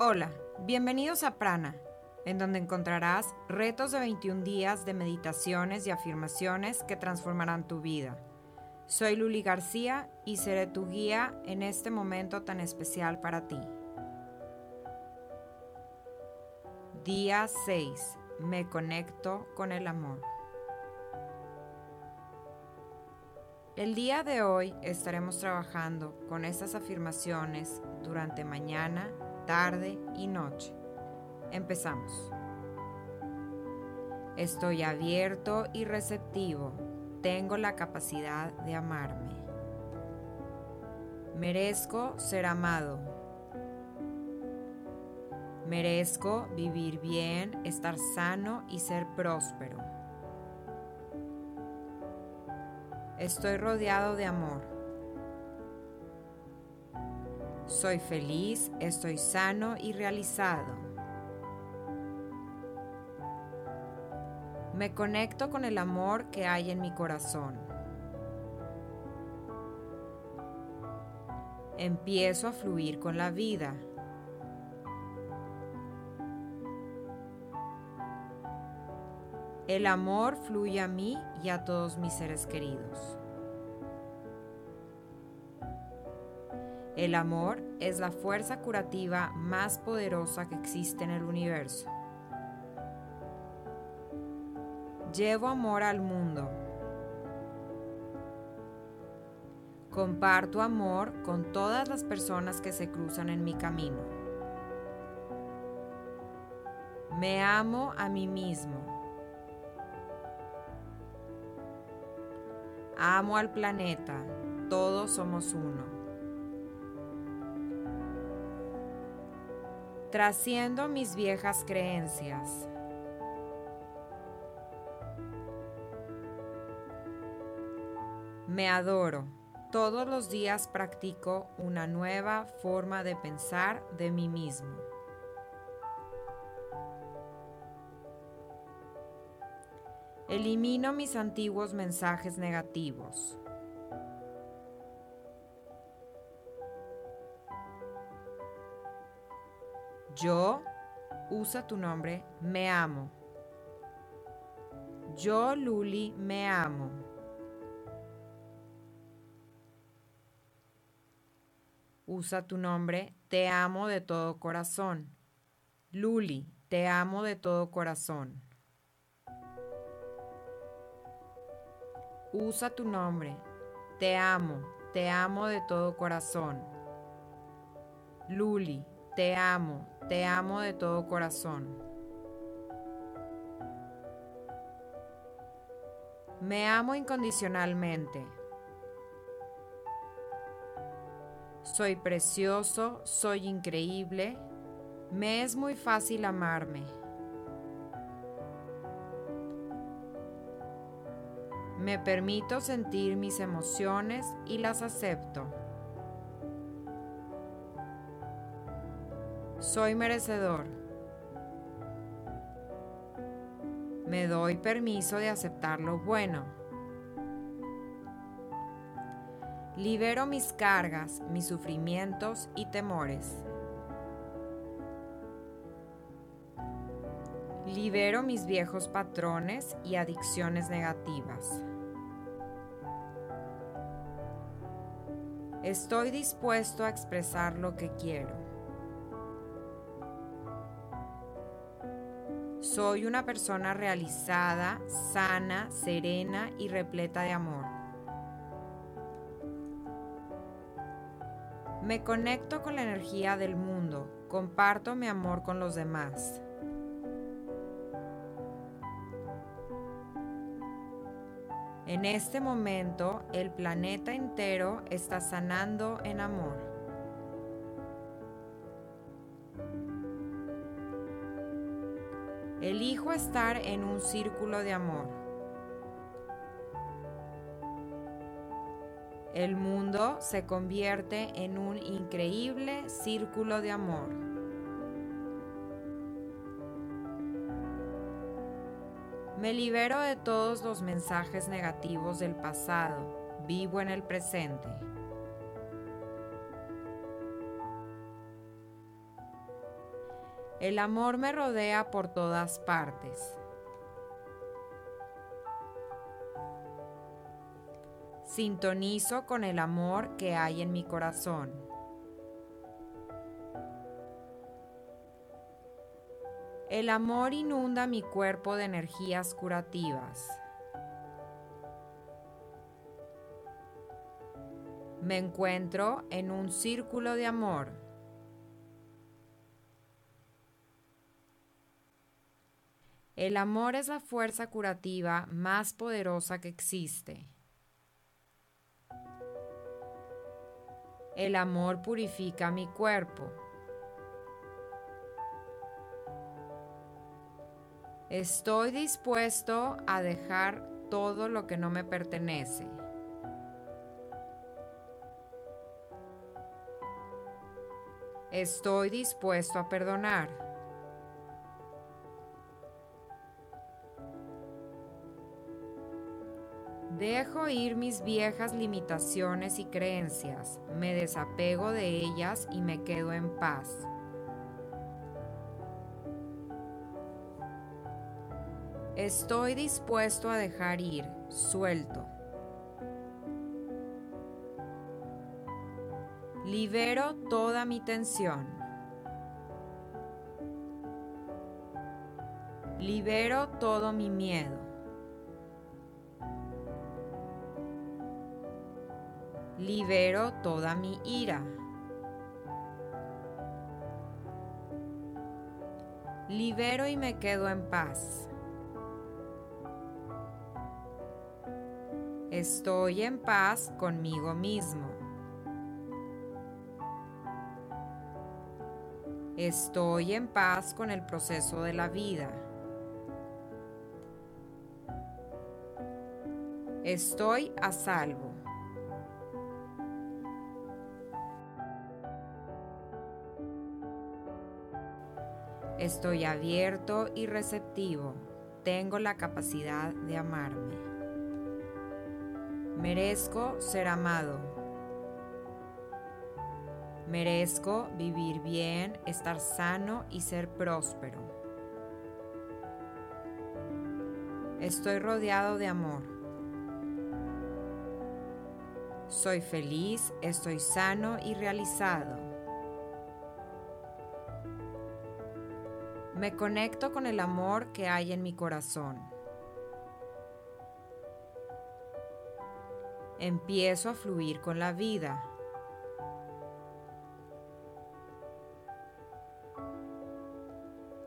Hola, bienvenidos a Prana, en donde encontrarás retos de 21 días de meditaciones y afirmaciones que transformarán tu vida. Soy Luli García y seré tu guía en este momento tan especial para ti. Día 6. Me conecto con el amor. El día de hoy estaremos trabajando con estas afirmaciones durante mañana, tarde y noche. Empezamos. Estoy abierto y receptivo. Tengo la capacidad de amarme. Merezco ser amado. Merezco vivir bien, estar sano y ser próspero. Estoy rodeado de amor. Soy feliz, estoy sano y realizado. Me conecto con el amor que hay en mi corazón. Empiezo a fluir con la vida. El amor fluye a mí y a todos mis seres queridos. El amor es la fuerza curativa más poderosa que existe en el universo. Llevo amor al mundo. Comparto amor con todas las personas que se cruzan en mi camino. Me amo a mí mismo. Amo al planeta, todos somos uno. Trasciendo mis viejas creencias. Me adoro. Todos los días practico una nueva forma de pensar de mí mismo. Elimino mis antiguos mensajes negativos. Yo, usa tu nombre, me amo. Yo, Luli, me amo. Usa tu nombre, te amo de todo corazón. Luli, te amo de todo corazón. Usa tu nombre. Te amo, te amo de todo corazón. Luli, te amo, te amo de todo corazón. Me amo incondicionalmente. Soy precioso, soy increíble. Me es muy fácil amarme. Me permito sentir mis emociones y las acepto. Soy merecedor. Me doy permiso de aceptar lo bueno. Libero mis cargas, mis sufrimientos y temores. Libero mis viejos patrones y adicciones negativas. Estoy dispuesto a expresar lo que quiero. Soy una persona realizada, sana, serena y repleta de amor. Me conecto con la energía del mundo, comparto mi amor con los demás. En este momento el planeta entero está sanando en amor. Estar en un círculo de amor. El mundo se convierte en un increíble círculo de amor. Me libero de todos los mensajes negativos del pasado. Vivo en el presente. El amor me rodea por todas partes. Sintonizo con el amor que hay en mi corazón. El amor inunda mi cuerpo de energías curativas. Me encuentro en un círculo de amor. El amor es la fuerza curativa más poderosa que existe. El amor purifica mi cuerpo. Estoy dispuesto a dejar todo lo que no me pertenece. Estoy dispuesto a perdonar. Dejo ir mis viejas limitaciones y creencias, me desapego de ellas y me quedo en paz. Estoy dispuesto a dejar ir, suelto. Libero toda mi tensión. Libero todo mi miedo. Libero toda mi ira. Libero y me quedo en paz. Estoy en paz conmigo mismo. Estoy en paz con el proceso de la vida. Estoy a salvo. Estoy abierto y receptivo. Tengo la capacidad de amarme. Merezco ser amado. Merezco vivir bien, estar sano y ser próspero. Estoy rodeado de amor. Soy feliz, estoy sano y realizado. Me conecto con el amor que hay en mi corazón. empiezo a fluir con la vida.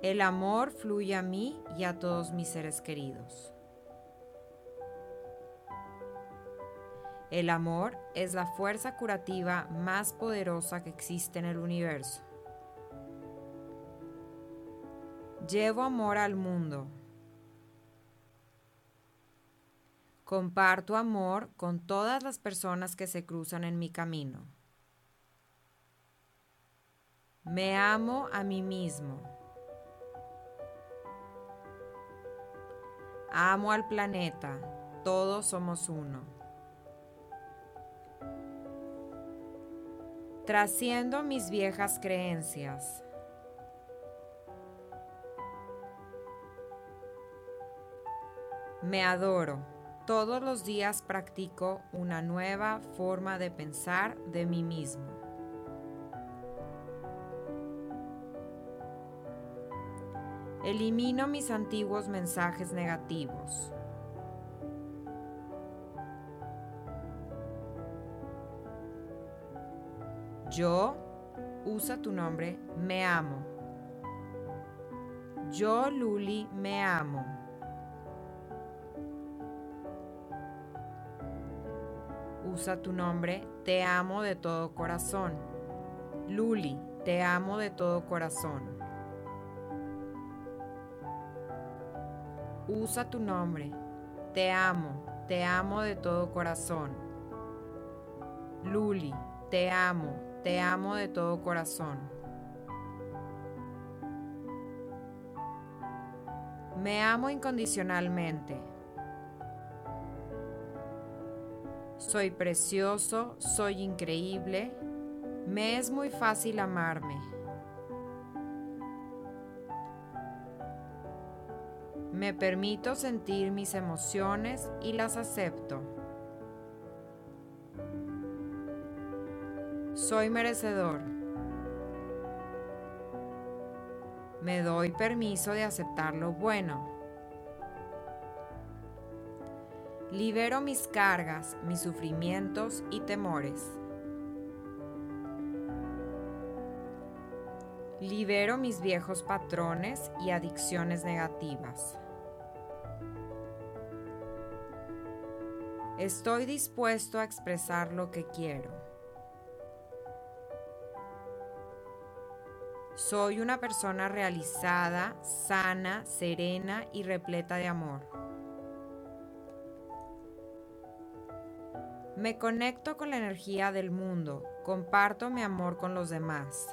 El amor fluye a mí y a todos mis seres queridos. El amor es la fuerza curativa más poderosa que existe en el universo. Llevo amor al mundo Comparto amor con todas las personas que se cruzan en mi camino. Me amo a mí mismo. Amo al planeta. Todos somos uno. Trasciendo mis viejas creencias. Me adoro. Todos los días practico una nueva forma de pensar de mí mismo. Elimino mis antiguos mensajes negativos. Yo, usa tu nombre, me amo. Yo, Luli, me amo. Usa tu nombre, te amo de todo corazón. Luli, te amo de todo corazón. Usa tu nombre, te amo, te amo de todo corazón. Luli, te amo, te amo de todo corazón. Me amo incondicionalmente. Soy precioso, soy increíble, me es muy fácil amarme. Me permito sentir mis emociones y las acepto. Soy merecedor. Me doy permiso de aceptar lo bueno. Libero mis cargas, mis sufrimientos y temores. Libero mis viejos patrones y adicciones negativas. Estoy dispuesto a expresar lo que quiero. Soy una persona realizada, sana, serena y repleta de amor. Me conecto con la energía del mundo, comparto mi amor con los demás.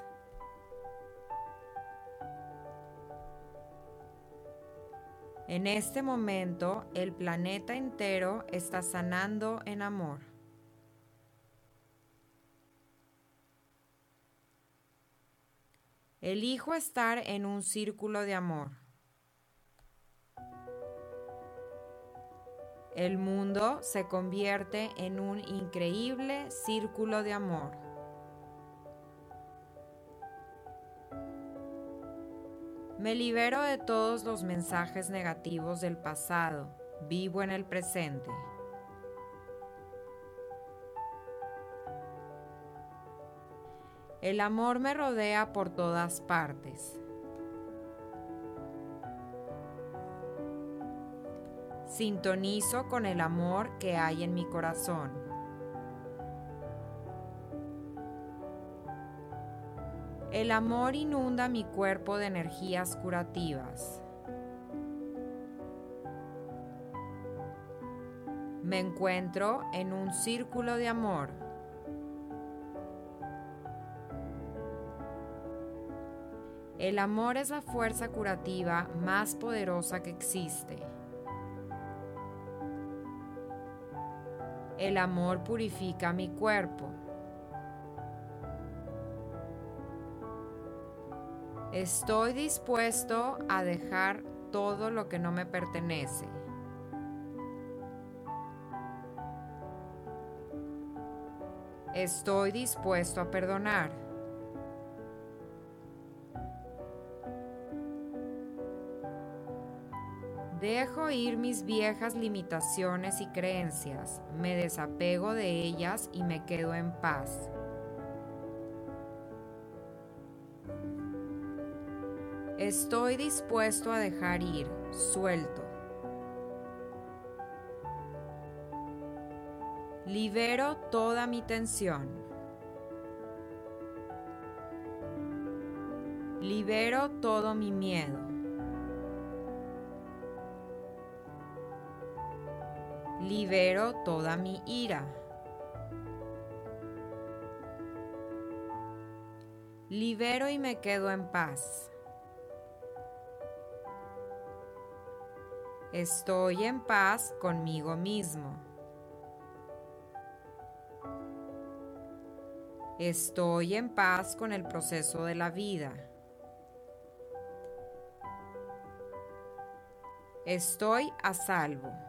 En este momento, el planeta entero está sanando en amor. Elijo estar en un círculo de amor. El mundo se convierte en un increíble círculo de amor. Me libero de todos los mensajes negativos del pasado. Vivo en el presente. El amor me rodea por todas partes. Sintonizo con el amor que hay en mi corazón. El amor inunda mi cuerpo de energías curativas. Me encuentro en un círculo de amor. El amor es la fuerza curativa más poderosa que existe. El amor purifica mi cuerpo. Estoy dispuesto a dejar todo lo que no me pertenece. Estoy dispuesto a perdonar. Dejo ir mis viejas limitaciones y creencias, me desapego de ellas y me quedo en paz. Estoy dispuesto a dejar ir, suelto. Libero toda mi tensión. Libero todo mi miedo. Libero toda mi ira. Libero y me quedo en paz. Estoy en paz conmigo mismo. Estoy en paz con el proceso de la vida. Estoy a salvo.